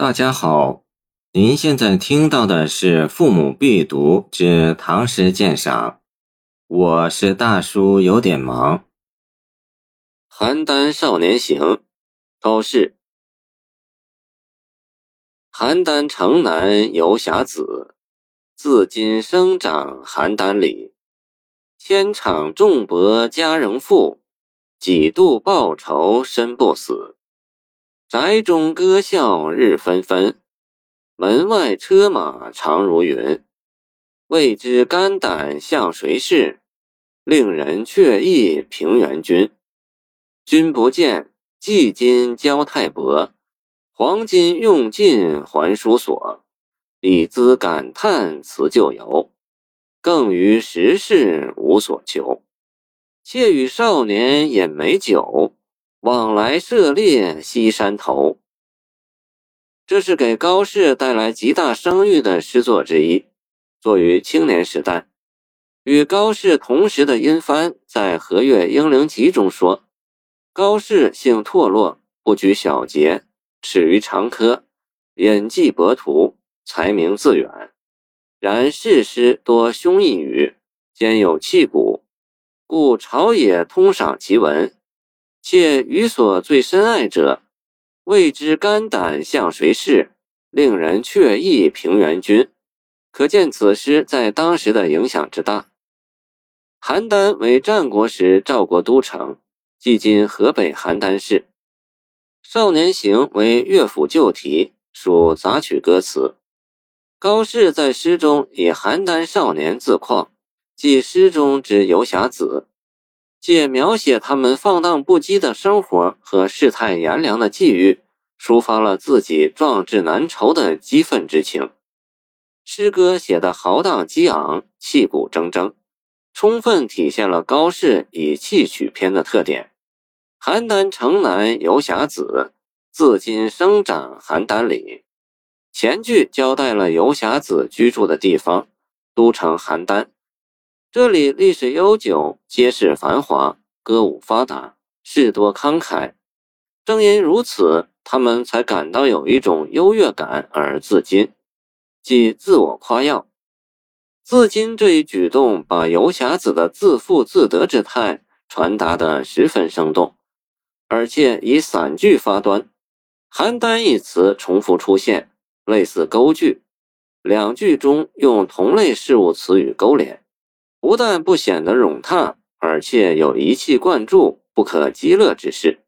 大家好，您现在听到的是《父母必读之唐诗鉴赏》，我是大叔，有点忙。《邯郸少年行》，高适。邯郸城南游侠子，自今生长邯郸里。千场重帛家仍富，几度报仇身不死。宅中歌笑日纷纷，门外车马长如云。未知肝胆向谁试？令人却意平原君。君不见，季金交太薄，黄金用尽还书所。以资感叹辞旧游，更于时事无所求。妾与少年饮美酒。往来涉猎西山头，这是给高适带来极大声誉的诗作之一，作于青年时代。与高适同时的殷藩在《和岳英灵集》中说：“高适性拓落，不拘小节，耻于长科，隐迹博图，才名自远。然世诗多胸臆语，兼有气骨，故朝野通赏其文。”且予所最深爱者，未知肝胆向谁事，令人却意平原君。可见此诗在当时的影响之大。邯郸为战国时赵国都城，即今河北邯郸市。《少年行》为乐府旧题，属杂曲歌词。高适在诗中以邯郸少年自况，即诗中之游侠子。借描写他们放荡不羁的生活和世态炎凉的际遇，抒发了自己壮志难酬的激愤之情。诗歌写得豪荡激昂、气骨铮铮，充分体现了高适以气取篇的特点。邯郸城南游侠子，自今生长邯郸里。前句交代了游侠子居住的地方——都城邯郸。这里历史悠久，街市繁华，歌舞发达，事多慷慨。正因如此，他们才感到有一种优越感而自矜，即自我夸耀。自矜这一举动，把游侠子的自负自得之态传达得十分生动，而且以散句发端，“邯郸”一词重复出现，类似勾句，两句中用同类事物词语勾连。不但不显得冗沓，而且有一气贯注、不可激乐之势。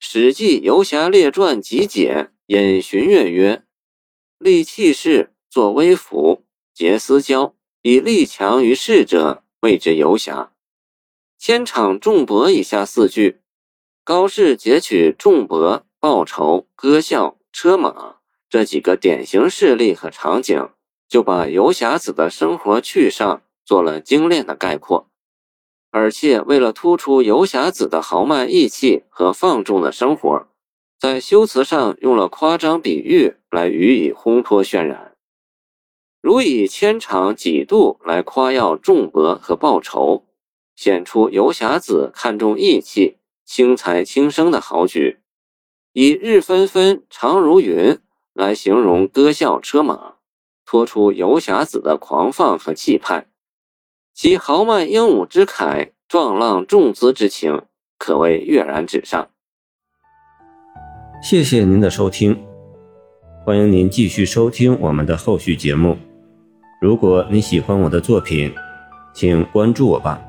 《史记·游侠列传集解》引荀悦曰：“立气势，作威服，结私交，以力强于世者，谓之游侠。”千场重博以下四句，高适截取重帛、报仇、歌笑、车马这几个典型事例和场景。就把游侠子的生活趣上做了精炼的概括，而且为了突出游侠子的豪迈义气和放纵的生活，在修辞上用了夸张比喻来予以烘托渲染，如以千场几度来夸耀重帛和报仇，显出游侠子看重义气、轻财轻生的豪举；以日纷纷、长如云来形容歌笑车马。托出游侠子的狂放和气派，其豪迈英武之慨、壮浪重姿之情，可谓跃然纸上。谢谢您的收听，欢迎您继续收听我们的后续节目。如果你喜欢我的作品，请关注我吧。